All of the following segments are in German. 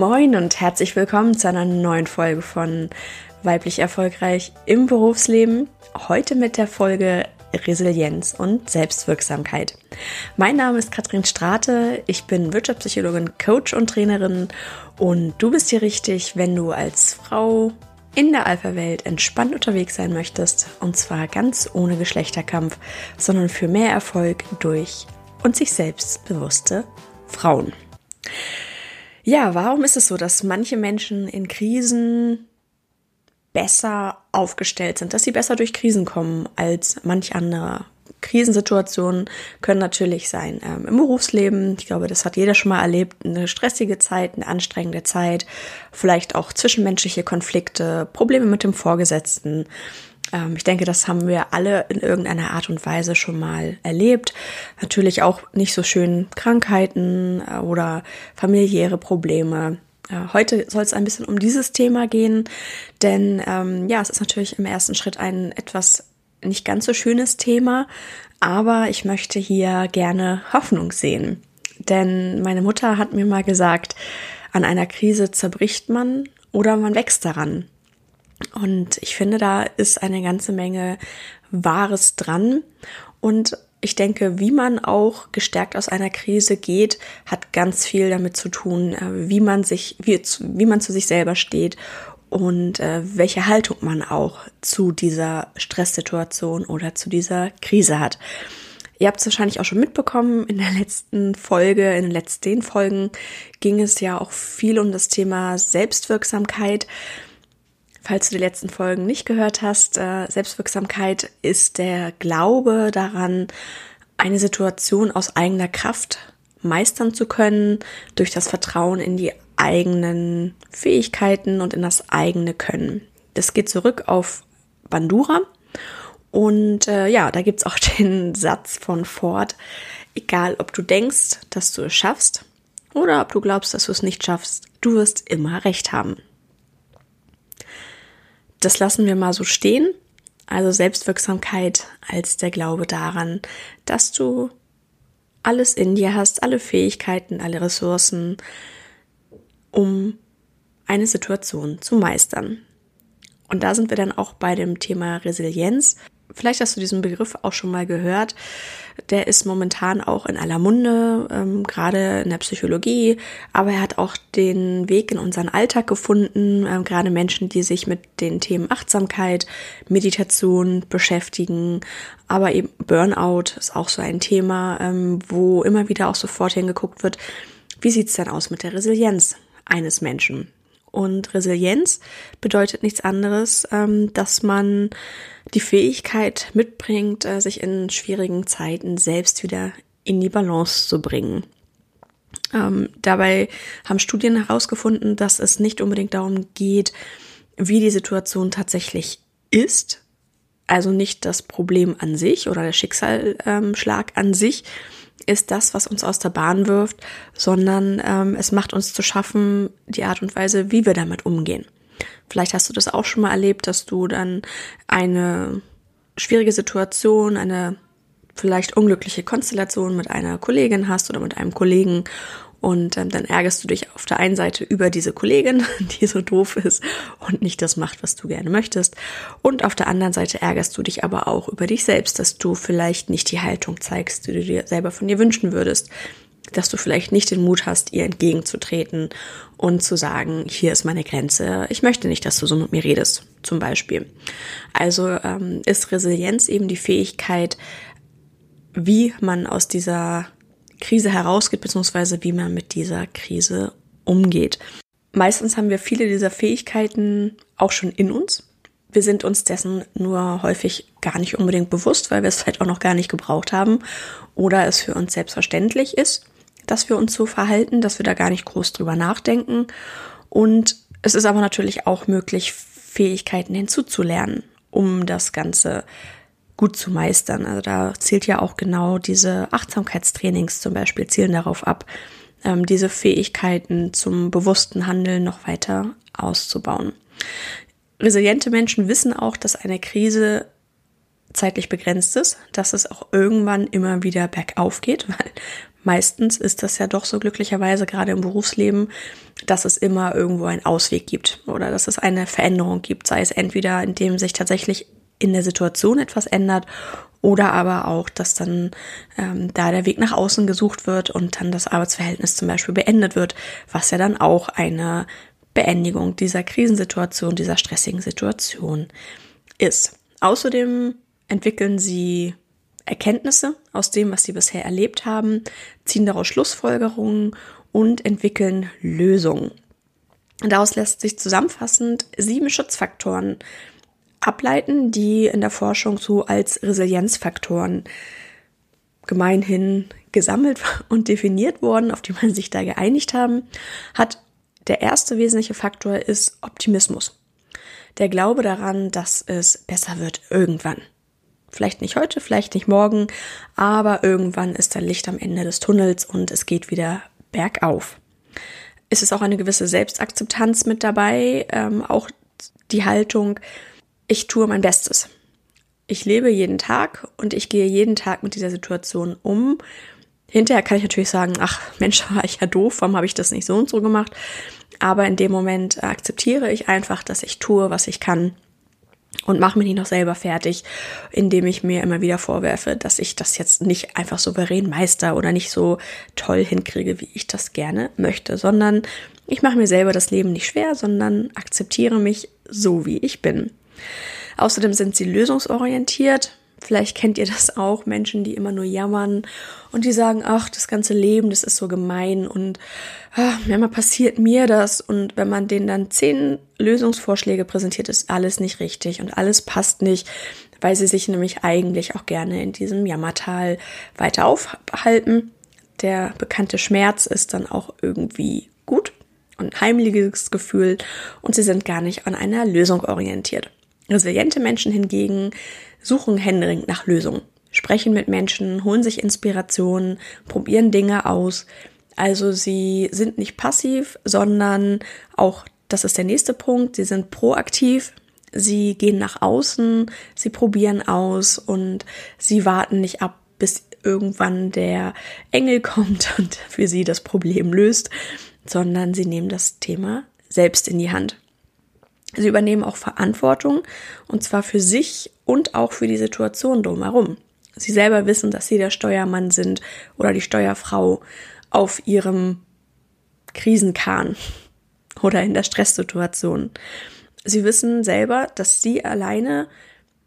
Moin und herzlich willkommen zu einer neuen Folge von Weiblich Erfolgreich im Berufsleben. Heute mit der Folge Resilienz und Selbstwirksamkeit. Mein Name ist Katrin Strate, ich bin Wirtschaftspsychologin, Coach und Trainerin und du bist hier richtig, wenn du als Frau in der Alpha-Welt entspannt unterwegs sein möchtest und zwar ganz ohne Geschlechterkampf, sondern für mehr Erfolg durch und sich selbst bewusste Frauen. Ja, warum ist es so, dass manche Menschen in Krisen besser aufgestellt sind, dass sie besser durch Krisen kommen als manch andere? Krisensituationen können natürlich sein ähm, im Berufsleben. Ich glaube, das hat jeder schon mal erlebt. Eine stressige Zeit, eine anstrengende Zeit, vielleicht auch zwischenmenschliche Konflikte, Probleme mit dem Vorgesetzten, ähm, ich denke, das haben wir alle in irgendeiner Art und Weise schon mal erlebt. Natürlich auch nicht so schön Krankheiten äh, oder familiäre Probleme. Äh, heute soll es ein bisschen um dieses Thema gehen, denn ähm, ja, es ist natürlich im ersten Schritt ein etwas nicht ganz so schönes Thema, aber ich möchte hier gerne Hoffnung sehen. Denn meine Mutter hat mir mal gesagt, an einer Krise zerbricht man oder man wächst daran. Und ich finde, da ist eine ganze Menge Wahres dran. Und ich denke, wie man auch gestärkt aus einer Krise geht, hat ganz viel damit zu tun, äh, wie man sich, wie, wie man zu sich selber steht und äh, welche Haltung man auch zu dieser Stresssituation oder zu dieser Krise hat. Ihr habt es wahrscheinlich auch schon mitbekommen, in der letzten Folge, in den letzten Folgen ging es ja auch viel um das Thema Selbstwirksamkeit. Falls du die letzten Folgen nicht gehört hast, äh, Selbstwirksamkeit ist der Glaube daran, eine Situation aus eigener Kraft meistern zu können, durch das Vertrauen in die eigenen Fähigkeiten und in das eigene Können. Das geht zurück auf Bandura. Und äh, ja, da gibt's auch den Satz von Ford, egal ob du denkst, dass du es schaffst oder ob du glaubst, dass du es nicht schaffst, du wirst immer recht haben das lassen wir mal so stehen. Also Selbstwirksamkeit als der Glaube daran, dass du alles in dir hast, alle Fähigkeiten, alle Ressourcen, um eine Situation zu meistern. Und da sind wir dann auch bei dem Thema Resilienz. Vielleicht hast du diesen Begriff auch schon mal gehört. Der ist momentan auch in aller Munde, ähm, gerade in der Psychologie, aber er hat auch den Weg in unseren Alltag gefunden. Ähm, gerade Menschen, die sich mit den Themen Achtsamkeit, Meditation beschäftigen, aber eben Burnout ist auch so ein Thema, ähm, wo immer wieder auch sofort hingeguckt wird, wie sieht's denn aus mit der Resilienz eines Menschen? Und Resilienz bedeutet nichts anderes, ähm, dass man die Fähigkeit mitbringt, äh, sich in schwierigen Zeiten selbst wieder in die Balance zu bringen. Ähm, dabei haben Studien herausgefunden, dass es nicht unbedingt darum geht, wie die Situation tatsächlich ist, also nicht das Problem an sich oder der Schicksalsschlag an sich, ist das, was uns aus der Bahn wirft, sondern ähm, es macht uns zu schaffen, die Art und Weise, wie wir damit umgehen. Vielleicht hast du das auch schon mal erlebt, dass du dann eine schwierige Situation, eine vielleicht unglückliche Konstellation mit einer Kollegin hast oder mit einem Kollegen und ähm, dann ärgerst du dich auf der einen Seite über diese Kollegin, die so doof ist und nicht das macht, was du gerne möchtest. Und auf der anderen Seite ärgerst du dich aber auch über dich selbst, dass du vielleicht nicht die Haltung zeigst, die du dir selber von dir wünschen würdest. Dass du vielleicht nicht den Mut hast, ihr entgegenzutreten und zu sagen, hier ist meine Grenze, ich möchte nicht, dass du so mit mir redest, zum Beispiel. Also ähm, ist Resilienz eben die Fähigkeit, wie man aus dieser Krise herausgeht, beziehungsweise wie man mit dieser Krise umgeht. Meistens haben wir viele dieser Fähigkeiten auch schon in uns. Wir sind uns dessen nur häufig gar nicht unbedingt bewusst, weil wir es vielleicht auch noch gar nicht gebraucht haben oder es für uns selbstverständlich ist, dass wir uns so verhalten, dass wir da gar nicht groß drüber nachdenken. Und es ist aber natürlich auch möglich, Fähigkeiten hinzuzulernen, um das Ganze gut zu meistern. Also da zielt ja auch genau diese Achtsamkeitstrainings zum Beispiel, zielen darauf ab, ähm, diese Fähigkeiten zum bewussten Handeln noch weiter auszubauen. Resiliente Menschen wissen auch, dass eine Krise zeitlich begrenzt ist, dass es auch irgendwann immer wieder bergauf geht, weil meistens ist das ja doch so glücklicherweise gerade im Berufsleben, dass es immer irgendwo einen Ausweg gibt oder dass es eine Veränderung gibt, sei es entweder indem sich tatsächlich in der Situation etwas ändert oder aber auch, dass dann ähm, da der Weg nach außen gesucht wird und dann das Arbeitsverhältnis zum Beispiel beendet wird, was ja dann auch eine Beendigung dieser Krisensituation, dieser stressigen Situation ist. Außerdem entwickeln sie Erkenntnisse aus dem, was sie bisher erlebt haben, ziehen daraus Schlussfolgerungen und entwickeln Lösungen. Daraus lässt sich zusammenfassend sieben Schutzfaktoren ableiten, die in der Forschung so als Resilienzfaktoren gemeinhin gesammelt und definiert wurden, auf die man sich da geeinigt haben, hat der erste wesentliche Faktor ist Optimismus. Der Glaube daran, dass es besser wird irgendwann. Vielleicht nicht heute, vielleicht nicht morgen, aber irgendwann ist da Licht am Ende des Tunnels und es geht wieder bergauf. Es ist auch eine gewisse Selbstakzeptanz mit dabei, ähm, auch die Haltung, ich tue mein Bestes. Ich lebe jeden Tag und ich gehe jeden Tag mit dieser Situation um. Hinterher kann ich natürlich sagen, ach Mensch, war ich ja doof, warum habe ich das nicht so und so gemacht? Aber in dem Moment akzeptiere ich einfach, dass ich tue, was ich kann und mache mich nicht noch selber fertig, indem ich mir immer wieder vorwerfe, dass ich das jetzt nicht einfach souverän meister oder nicht so toll hinkriege, wie ich das gerne möchte, sondern ich mache mir selber das Leben nicht schwer, sondern akzeptiere mich so, wie ich bin. Außerdem sind sie lösungsorientiert. Vielleicht kennt ihr das auch, Menschen, die immer nur jammern und die sagen, ach, das ganze Leben, das ist so gemein und ach, manchmal passiert mir das. Und wenn man denen dann zehn Lösungsvorschläge präsentiert, ist alles nicht richtig und alles passt nicht, weil sie sich nämlich eigentlich auch gerne in diesem Jammertal weiter aufhalten. Der bekannte Schmerz ist dann auch irgendwie gut und heimliches Gefühl und sie sind gar nicht an einer Lösung orientiert. Resiliente Menschen hingegen suchen händeringend nach Lösungen, sprechen mit Menschen, holen sich Inspirationen, probieren Dinge aus. Also sie sind nicht passiv, sondern auch, das ist der nächste Punkt, sie sind proaktiv, sie gehen nach außen, sie probieren aus und sie warten nicht ab, bis irgendwann der Engel kommt und für sie das Problem löst, sondern sie nehmen das Thema selbst in die Hand. Sie übernehmen auch Verantwortung und zwar für sich und auch für die Situation drumherum. Sie selber wissen, dass sie der Steuermann sind oder die Steuerfrau auf ihrem Krisenkahn oder in der Stresssituation. Sie wissen selber, dass sie alleine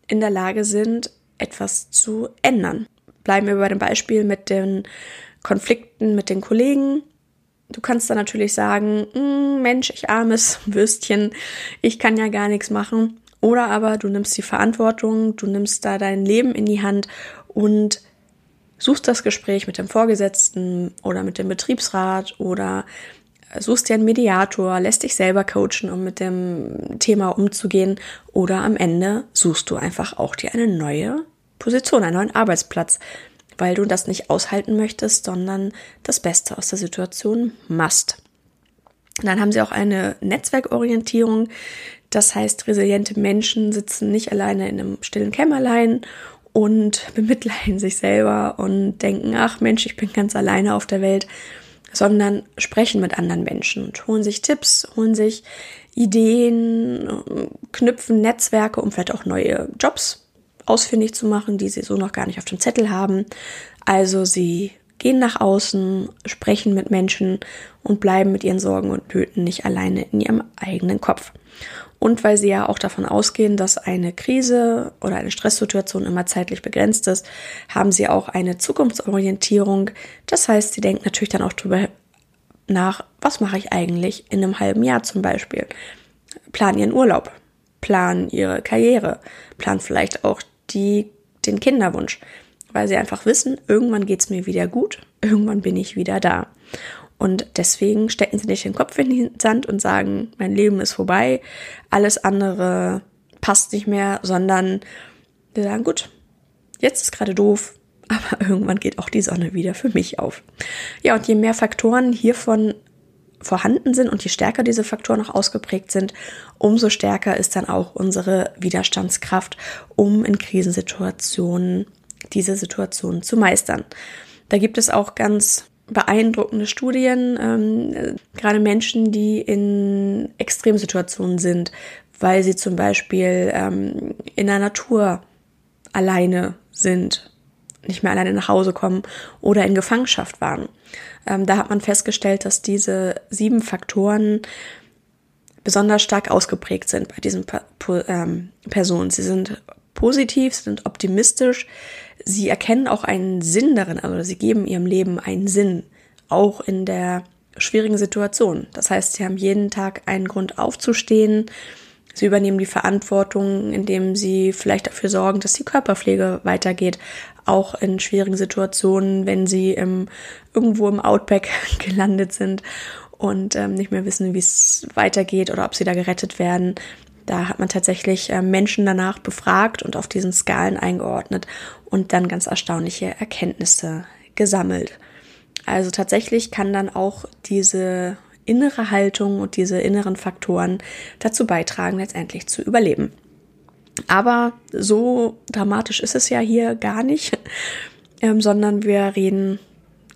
in der Lage sind, etwas zu ändern. Bleiben wir bei dem Beispiel mit den Konflikten mit den Kollegen. Du kannst dann natürlich sagen, hm, Mensch, ich armes Würstchen, ich kann ja gar nichts machen. Oder aber du nimmst die Verantwortung, du nimmst da dein Leben in die Hand und suchst das Gespräch mit dem Vorgesetzten oder mit dem Betriebsrat oder suchst dir einen Mediator, lässt dich selber coachen, um mit dem Thema umzugehen oder am Ende suchst du einfach auch dir eine neue Position, einen neuen Arbeitsplatz, weil du das nicht aushalten möchtest, sondern das Beste aus der Situation machst. Dann haben sie auch eine Netzwerkorientierung. Das heißt, resiliente Menschen sitzen nicht alleine in einem stillen Kämmerlein und bemitleiden sich selber und denken, ach Mensch, ich bin ganz alleine auf der Welt, sondern sprechen mit anderen Menschen und holen sich Tipps, holen sich Ideen, knüpfen Netzwerke, um vielleicht auch neue Jobs ausfindig zu machen, die sie so noch gar nicht auf dem Zettel haben. Also sie gehen nach außen, sprechen mit Menschen und bleiben mit ihren Sorgen und Nöten nicht alleine in ihrem eigenen Kopf. Und weil sie ja auch davon ausgehen, dass eine Krise oder eine Stresssituation immer zeitlich begrenzt ist, haben sie auch eine Zukunftsorientierung. Das heißt, sie denken natürlich dann auch darüber nach, was mache ich eigentlich in einem halben Jahr zum Beispiel. Planen ihren Urlaub, planen ihre Karriere, planen vielleicht auch die, den Kinderwunsch, weil sie einfach wissen, irgendwann geht es mir wieder gut, irgendwann bin ich wieder da. Und deswegen stecken sie nicht den Kopf in den Sand und sagen, mein Leben ist vorbei, alles andere passt nicht mehr, sondern sie sagen, gut, jetzt ist gerade doof, aber irgendwann geht auch die Sonne wieder für mich auf. Ja, und je mehr Faktoren hiervon vorhanden sind und je stärker diese Faktoren noch ausgeprägt sind, umso stärker ist dann auch unsere Widerstandskraft, um in Krisensituationen diese Situationen zu meistern. Da gibt es auch ganz beeindruckende Studien, ähm, gerade Menschen, die in Extremsituationen sind, weil sie zum Beispiel ähm, in der Natur alleine sind, nicht mehr alleine nach Hause kommen oder in Gefangenschaft waren. Ähm, da hat man festgestellt, dass diese sieben Faktoren besonders stark ausgeprägt sind bei diesen ähm, Personen. Sie sind positiv, sind optimistisch, sie erkennen auch einen Sinn darin, also sie geben ihrem Leben einen Sinn, auch in der schwierigen Situation. Das heißt, sie haben jeden Tag einen Grund aufzustehen, Sie übernehmen die Verantwortung, indem sie vielleicht dafür sorgen, dass die Körperpflege weitergeht, auch in schwierigen Situationen, wenn sie im, irgendwo im Outback gelandet sind und ähm, nicht mehr wissen, wie es weitergeht oder ob sie da gerettet werden. Da hat man tatsächlich äh, Menschen danach befragt und auf diesen Skalen eingeordnet und dann ganz erstaunliche Erkenntnisse gesammelt. Also tatsächlich kann dann auch diese innere Haltung und diese inneren Faktoren dazu beitragen, letztendlich zu überleben. Aber so dramatisch ist es ja hier gar nicht, ähm, sondern wir reden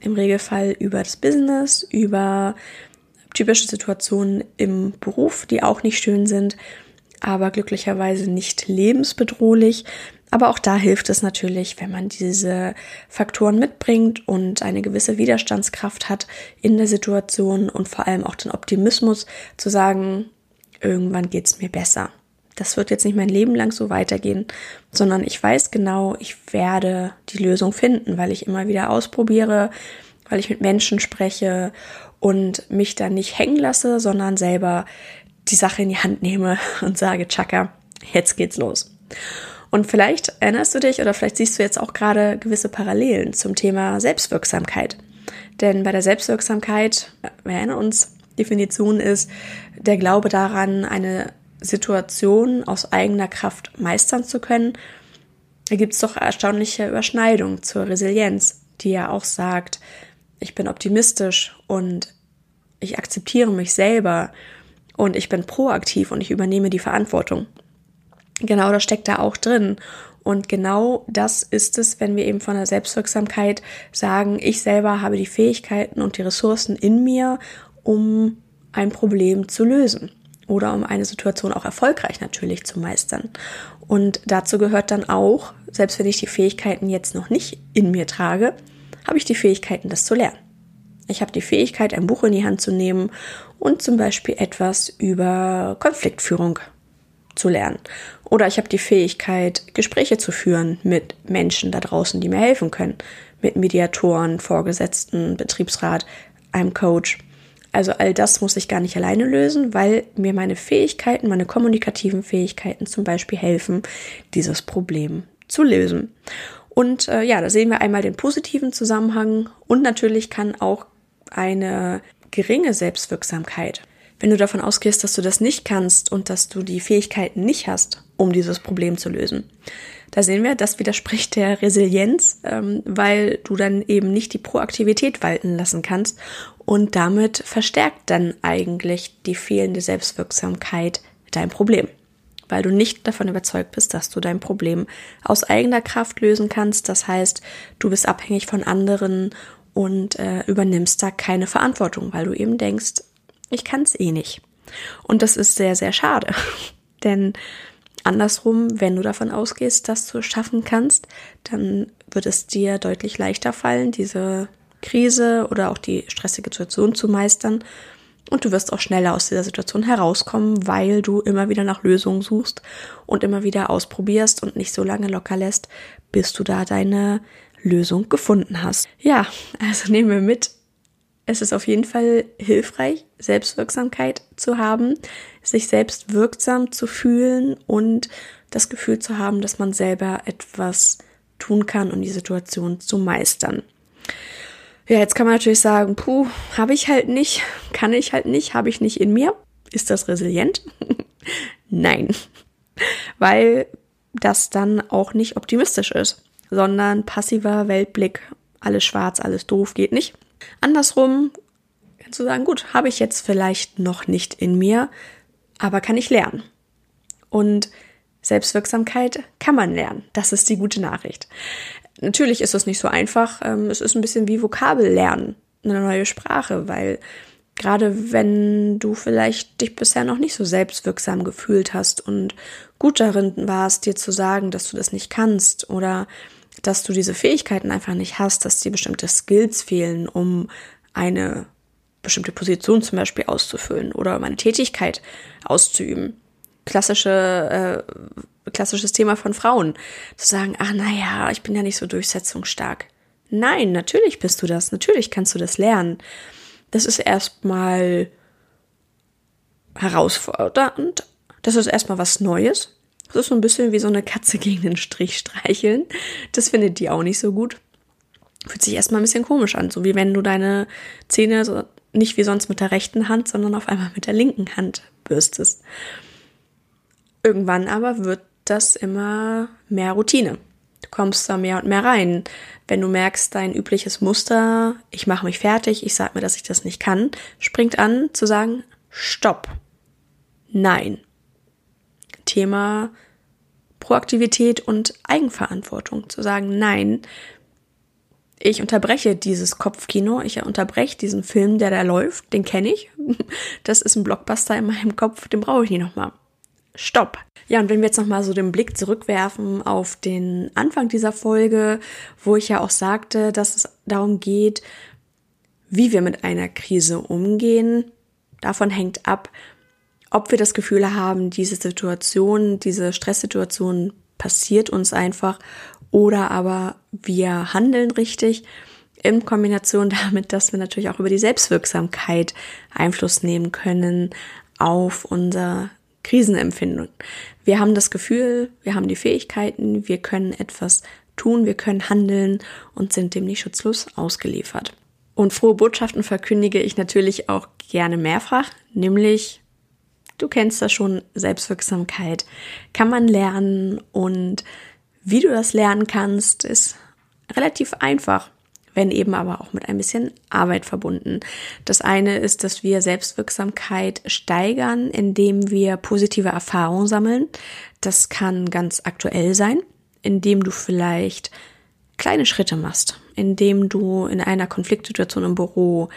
im Regelfall über das Business, über typische Situationen im Beruf, die auch nicht schön sind, aber glücklicherweise nicht lebensbedrohlich. Aber auch da hilft es natürlich, wenn man diese Faktoren mitbringt und eine gewisse Widerstandskraft hat in der Situation und vor allem auch den Optimismus zu sagen, irgendwann geht's mir besser. Das wird jetzt nicht mein Leben lang so weitergehen, sondern ich weiß genau, ich werde die Lösung finden, weil ich immer wieder ausprobiere, weil ich mit Menschen spreche und mich dann nicht hängen lasse, sondern selber die Sache in die Hand nehme und sage, Chaka, jetzt geht's los. Und vielleicht erinnerst du dich oder vielleicht siehst du jetzt auch gerade gewisse Parallelen zum Thema Selbstwirksamkeit. Denn bei der Selbstwirksamkeit, wir erinnern uns, Definition ist der Glaube daran, eine Situation aus eigener Kraft meistern zu können. Da gibt es doch erstaunliche Überschneidungen zur Resilienz, die ja auch sagt, ich bin optimistisch und ich akzeptiere mich selber und ich bin proaktiv und ich übernehme die Verantwortung. Genau das steckt da auch drin. Und genau das ist es, wenn wir eben von der Selbstwirksamkeit sagen, ich selber habe die Fähigkeiten und die Ressourcen in mir, um ein Problem zu lösen oder um eine Situation auch erfolgreich natürlich zu meistern. Und dazu gehört dann auch, selbst wenn ich die Fähigkeiten jetzt noch nicht in mir trage, habe ich die Fähigkeiten, das zu lernen. Ich habe die Fähigkeit, ein Buch in die Hand zu nehmen und zum Beispiel etwas über Konfliktführung zu lernen. Oder ich habe die Fähigkeit, Gespräche zu führen mit Menschen da draußen, die mir helfen können. Mit Mediatoren, Vorgesetzten, Betriebsrat, einem Coach. Also all das muss ich gar nicht alleine lösen, weil mir meine Fähigkeiten, meine kommunikativen Fähigkeiten zum Beispiel helfen, dieses Problem zu lösen. Und äh, ja, da sehen wir einmal den positiven Zusammenhang und natürlich kann auch eine geringe Selbstwirksamkeit wenn du davon ausgehst, dass du das nicht kannst und dass du die Fähigkeiten nicht hast, um dieses Problem zu lösen. Da sehen wir, das widerspricht der Resilienz, ähm, weil du dann eben nicht die Proaktivität walten lassen kannst und damit verstärkt dann eigentlich die fehlende Selbstwirksamkeit dein Problem, weil du nicht davon überzeugt bist, dass du dein Problem aus eigener Kraft lösen kannst. Das heißt, du bist abhängig von anderen und äh, übernimmst da keine Verantwortung, weil du eben denkst, ich kann es eh nicht. Und das ist sehr, sehr schade. Denn andersrum, wenn du davon ausgehst, dass du es schaffen kannst, dann wird es dir deutlich leichter fallen, diese Krise oder auch die stressige Situation zu meistern. Und du wirst auch schneller aus dieser Situation herauskommen, weil du immer wieder nach Lösungen suchst und immer wieder ausprobierst und nicht so lange locker lässt, bis du da deine Lösung gefunden hast. Ja, also nehmen wir mit, es ist auf jeden Fall hilfreich, Selbstwirksamkeit zu haben, sich selbst wirksam zu fühlen und das Gefühl zu haben, dass man selber etwas tun kann, um die Situation zu meistern. Ja, jetzt kann man natürlich sagen, puh, habe ich halt nicht, kann ich halt nicht, habe ich nicht in mir. Ist das resilient? Nein, weil das dann auch nicht optimistisch ist, sondern passiver Weltblick, alles schwarz, alles doof geht nicht. Andersrum Ja, zu sagen, gut, habe ich jetzt vielleicht noch nicht in mir, aber kann ich lernen. Und Selbstwirksamkeit kann man lernen. Das ist die gute Nachricht. Natürlich ist es nicht so einfach. Ähm, es ist ein bisschen wie Vokabel lernen, eine neue Sprache, weil gerade wenn du vielleicht dich bisher noch nicht so selbstwirksam gefühlt hast und gut darin warst, dir zu sagen, dass du das nicht kannst oder dass du diese Fähigkeiten einfach nicht hast, dass dir bestimmte Skills fehlen, um eine bestimmte Position zum Beispiel auszufüllen oder um eine Tätigkeit auszuüben. Klassische, äh, klassisches Thema von Frauen. Zu sagen, ach naja, ich bin ja nicht so durchsetzungsstark. Nein, natürlich bist du das. Natürlich kannst du das lernen. Das ist erstmal herausfordernd. Das ist erstmal was Neues. Das ist so ein bisschen wie so eine Katze gegen den Strich streicheln. Das findet die auch nicht so gut. Fühlt sich erstmal ein bisschen komisch an, so wie wenn du deine Zähne so nicht wie sonst mit der rechten Hand, sondern auf einmal mit der linken Hand bürstest. Irgendwann aber wird das immer mehr Routine. Du kommst da mehr und mehr rein. Wenn du merkst, dein übliches Muster, ich mache mich fertig, ich sage mir, dass ich das nicht kann, springt an zu sagen, stopp. Nein. Thema Proaktivität und Eigenverantwortung. Zu sagen, nein, ich unterbreche dieses Kopfkino, ich unterbreche diesen Film, der da läuft, den kenne ich. Das ist ein Blockbuster in meinem Kopf, den brauche ich nicht nochmal. Stopp. Ja, und wenn wir jetzt nochmal so den Blick zurückwerfen auf den Anfang dieser Folge, wo ich ja auch sagte, dass es darum geht, wie wir mit einer Krise umgehen, davon hängt ab, ob wir das Gefühl haben, diese Situation, diese Stresssituation passiert uns einfach oder aber wir handeln richtig in Kombination damit, dass wir natürlich auch über die Selbstwirksamkeit Einfluss nehmen können auf unser Krisenempfindung. Wir haben das Gefühl, wir haben die Fähigkeiten, wir können etwas tun, wir können handeln und sind dem nicht schutzlos ausgeliefert. Und frohe Botschaften verkündige ich natürlich auch gerne mehrfach, nämlich Du kennst das schon, Selbstwirksamkeit kann man lernen und wie du das lernen kannst, ist relativ einfach, wenn eben aber auch mit ein bisschen Arbeit verbunden. Das eine ist, dass wir Selbstwirksamkeit steigern, indem wir positive Erfahrungen sammeln. Das kann ganz aktuell sein, indem du vielleicht kleine Schritte machst, indem du in einer Konfliktsituation im Büro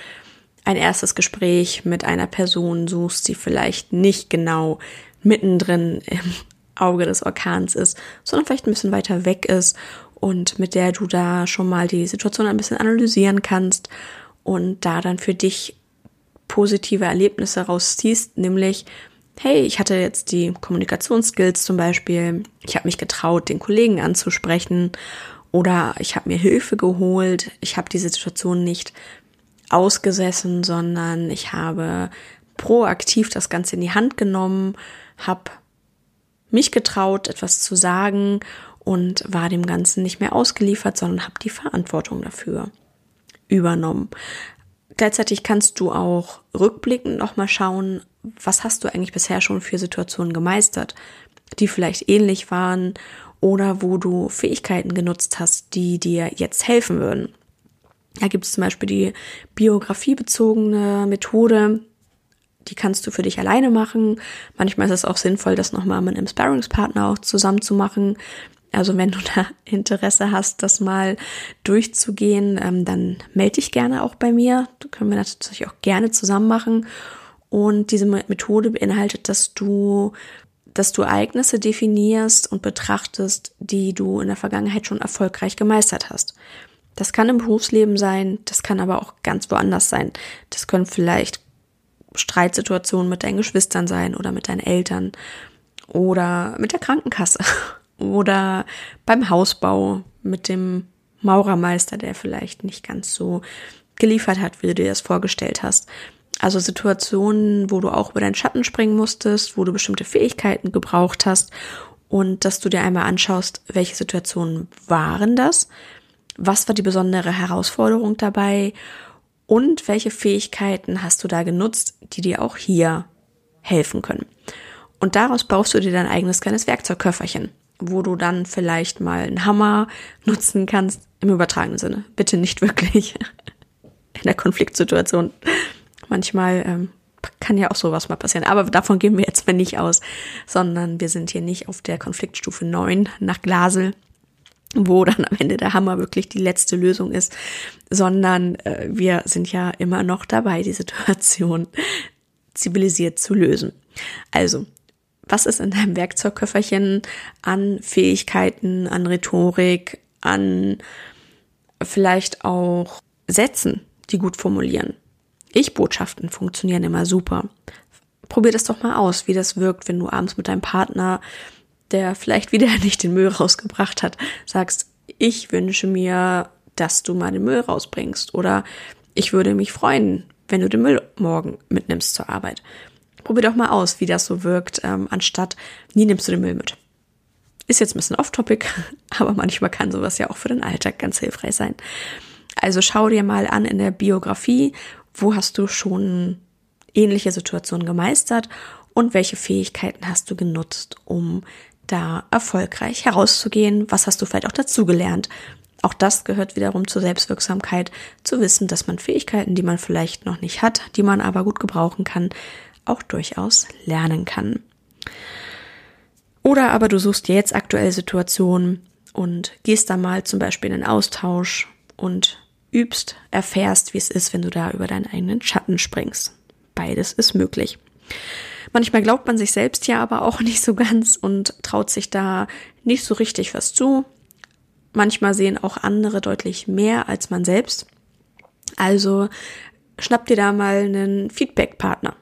ein erstes Gespräch mit einer Person suchst, die vielleicht nicht genau mittendrin im Auge des Orkans ist, sondern vielleicht ein bisschen weiter weg ist und mit der du da schon mal die Situation ein bisschen analysieren kannst und da dann für dich positive Erlebnisse rausziehst, nämlich hey, ich hatte jetzt die Kommunikationsskills zum Beispiel, ich habe mich getraut, den Kollegen anzusprechen oder ich habe mir Hilfe geholt, ich habe diese Situation nicht ausgesessen, sondern ich habe proaktiv das Ganze in die Hand genommen, habe mich getraut, etwas zu sagen und war dem Ganzen nicht mehr ausgeliefert, sondern habe die Verantwortung dafür übernommen. Gleichzeitig kannst du auch rückblickend nochmal schauen, was hast du eigentlich bisher schon für Situationen gemeistert, die vielleicht ähnlich waren oder wo du Fähigkeiten genutzt hast, die dir jetzt helfen würden. Da gibt es zum Beispiel die biografiebezogene Methode. Die kannst du für dich alleine machen. Manchmal ist es auch sinnvoll, das nochmal mit einem Sparringspartner auch zusammen zu machen. Also wenn du da Interesse hast, das mal durchzugehen, ähm, dann melde dich gerne auch bei mir. Das können wir natürlich auch gerne zusammen machen. Und diese Methode beinhaltet, dass du, dass du Ereignisse definierst und betrachtest, die du in der Vergangenheit schon erfolgreich gemeistert hast. Das kann im Berufsleben sein, das kann aber auch ganz woanders sein. Das können vielleicht Streitsituationen mit deinen Geschwistern sein oder mit deinen Eltern oder mit der Krankenkasse oder beim Hausbau mit dem Maurermeister, der vielleicht nicht ganz so geliefert hat, wie du dir das vorgestellt hast. Also Situationen, wo du auch über deinen Schatten springen musstest, wo du bestimmte Fähigkeiten gebraucht hast und dass du dir einmal anschaust, welche Situationen waren das, was war die besondere Herausforderung dabei? Und welche Fähigkeiten hast du da genutzt, die dir auch hier helfen können? Und daraus baust du dir dein eigenes kleines Werkzeugköfferchen, wo du dann vielleicht mal einen Hammer nutzen kannst, im übertragenen Sinne. Bitte nicht wirklich in der Konfliktsituation. Manchmal ähm, kann ja auch sowas mal passieren. Aber davon gehen wir jetzt mal nicht aus, sondern wir sind hier nicht auf der Konfliktstufe 9 nach Glasel, wo dann am Ende der Hammer wirklich die letzte Lösung ist, sondern äh, wir sind ja immer noch dabei, die Situation zivilisiert zu lösen. Also, was ist in deinem Werkzeugköfferchen an Fähigkeiten, an Rhetorik, an vielleicht auch Sätzen, die gut formulieren? Ich-Botschaften funktionieren immer super. Probier das doch mal aus, wie das wirkt, wenn du abends mit deinem Partner, der vielleicht wieder nicht den Müll rausgebracht hat, sagst, ich wünsche mir, dass du mal den Müll rausbringst oder ich würde mich freuen, wenn du den Müll morgen mitnimmst zur Arbeit. Probier doch mal aus, wie das so wirkt, ähm, anstatt nie nimmst du den Müll mit. Ist jetzt ein bisschen off-topic, aber manchmal kann sowas ja auch für den Alltag ganz hilfreich sein. Also schau dir mal an in der Biografie, wo hast du schon ähnliche Situationen gemeistert und welche Fähigkeiten hast du genutzt, um da erfolgreich herauszugehen? Was hast du vielleicht auch dazugelernt? Auch das gehört wiederum zur Selbstwirksamkeit, zu wissen, dass man Fähigkeiten, die man vielleicht noch nicht hat, die man aber gut gebrauchen kann, auch durchaus lernen kann. Oder aber du suchst dir jetzt aktuelle Situationen und gehst da mal zum Beispiel in einen Austausch und übst, erfährst, wie es ist, wenn du da über deinen eigenen Schatten springst. Beides ist möglich. Manchmal glaubt man sich selbst ja aber auch nicht so ganz und traut sich da nicht so richtig was zu. Manchmal sehen auch andere deutlich mehr als man selbst. Also schnapp dir da mal einen Feedback-Partner.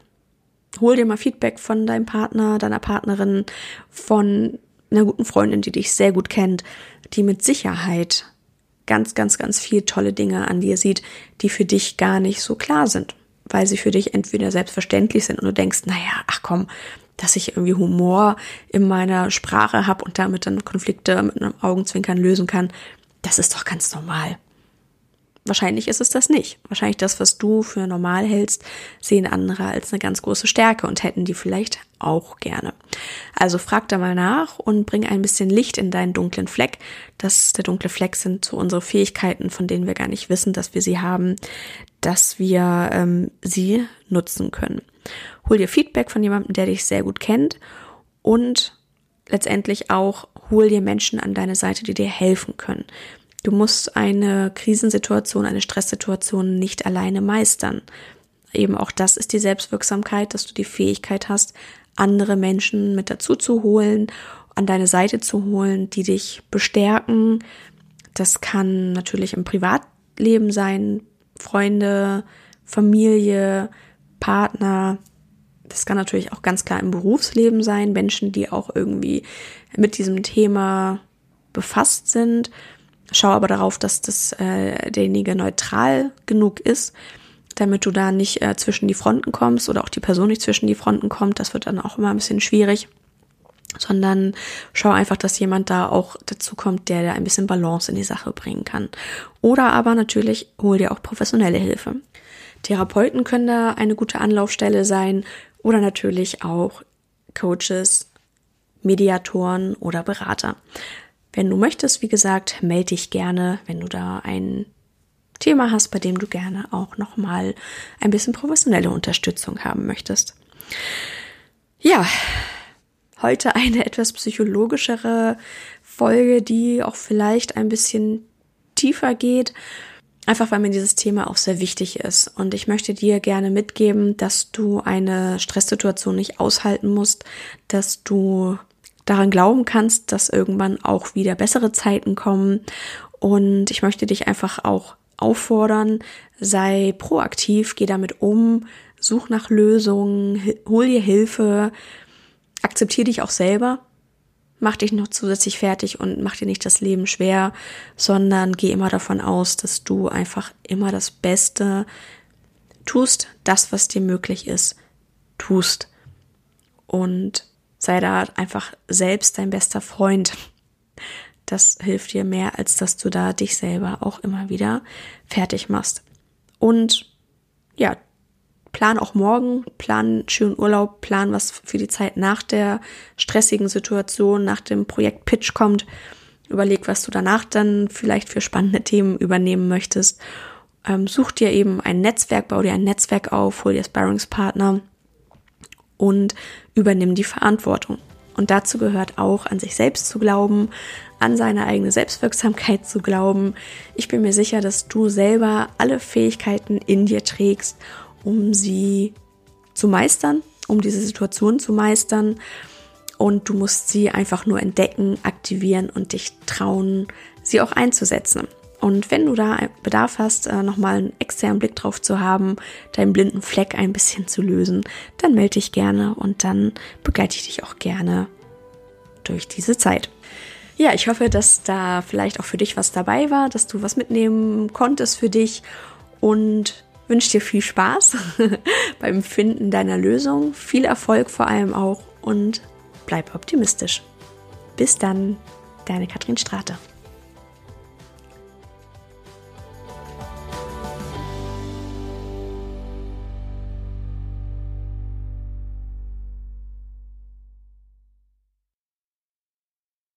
Hol dir mal Feedback von deinem Partner, deiner Partnerin, von einer guten Freundin, die dich sehr gut kennt, die mit Sicherheit ganz, ganz, ganz viel tolle Dinge an dir sieht, die für dich gar nicht so klar sind, weil sie für dich entweder selbstverständlich sind und du denkst, naja, ach komm, dass ich irgendwie Humor in meiner Sprache habe und damit dann Konflikte mit einem Augenzwinkern lösen kann, das ist doch ganz normal. Wahrscheinlich ist es das nicht. Wahrscheinlich das, was du für normal hältst, sehen andere als eine ganz große Stärke und hätten die vielleicht auch gerne. Also frag da mal nach und bring ein bisschen Licht in deinen dunklen Fleck. Das, der dunkle Fleck sind so unsere Fähigkeiten, von denen wir gar nicht wissen, dass wir sie haben, dass wir ähm, sie nutzen können. Hol dir Feedback von jemandem, der dich sehr gut kennt und letztendlich auch hol dir Menschen an deine Seite, die dir helfen können. Du musst eine Krisensituation, eine Stresssituation nicht alleine meistern. Eben auch das ist die Selbstwirksamkeit, dass du die Fähigkeit hast, andere Menschen mit dazu zu holen, an deine Seite zu holen, die dich bestärken. Das kann natürlich im Privatleben sein, Freunde, Familie, Partner. Das kann natürlich auch ganz klar im Berufsleben sein, Menschen, die auch irgendwie mit diesem Thema befasst sind. Schau aber darauf, dass das äh, derjenige neutral genug ist, damit du da nicht äh, zwischen die Fronten kommst oder auch die Person nicht zwischen die Fronten kommt. Das wird dann auch immer ein bisschen schwierig. Sondern schau einfach, dass jemand da auch dazu kommt, der da ein bisschen Balance in die Sache bringen kann. Oder aber natürlich hol dir auch professionelle Hilfe. Therapeuten können da eine gute Anlaufstelle sein oder natürlich auch Coaches, Mediatoren oder Berater. Wenn du möchtest, wie gesagt, melde dich gerne, wenn du da ein Thema hast, bei dem du gerne auch nochmal ein bisschen professionelle Unterstützung haben möchtest. Ja, heute eine etwas psychologischere Folge, die auch vielleicht ein bisschen tiefer geht, einfach weil mir dieses Thema auch sehr wichtig ist. Und ich möchte dir gerne mitgeben, dass du eine Stresssituation nicht aushalten musst, dass du daran glauben kannst, dass irgendwann auch wieder bessere Zeiten kommen. Und ich möchte dich einfach auch auffordern, sei proaktiv, geh damit um, such nach Lösungen, hol dir Hilfe, akzeptiere dich auch selber, mach dich noch zusätzlich fertig und mach dir nicht das Leben schwer, sondern geh immer davon aus, dass du einfach immer das Beste tust, das, was dir möglich ist, tust. Und sei da einfach selbst dein bester Freund. Das hilft dir mehr, als dass du da dich selber auch immer wieder fertig machst. Und ja, plan auch morgen, plan schönen Urlaub, plan was für die Zeit nach der stressigen Situation, nach dem Projekt Pitch kommt. Überleg, was du danach dann vielleicht für spannende Themen übernehmen möchtest. ähm, such dir eben ein Netzwerk, bau dir ein Netzwerk auf, hol dir Sparringspartner und übernimm die Verantwortung. Und dazu gehört auch, an sich selbst zu glauben, an seine eigene Selbstwirksamkeit zu glauben. Ich bin mir sicher, dass du selber alle Fähigkeiten in dir trägst, um sie zu meistern, um diese Situation zu meistern. Und du musst sie einfach nur entdecken, aktivieren und dich trauen, sie auch einzusetzen. Und wenn du da Bedarf hast, äh, nochmal einen externen Blick drauf zu haben, deinen blinden Fleck ein bisschen zu lösen, dann melde dich gerne und dann begleite ich dich auch gerne durch diese Zeit. Ja, ich hoffe, dass da vielleicht auch für dich was dabei war, dass du was mitnehmen konntest für dich und wünsche dir viel Spaß beim Finden deiner Lösung, viel Erfolg vor allem auch und bleib optimistisch. Bis dann, deine Katrin Strate.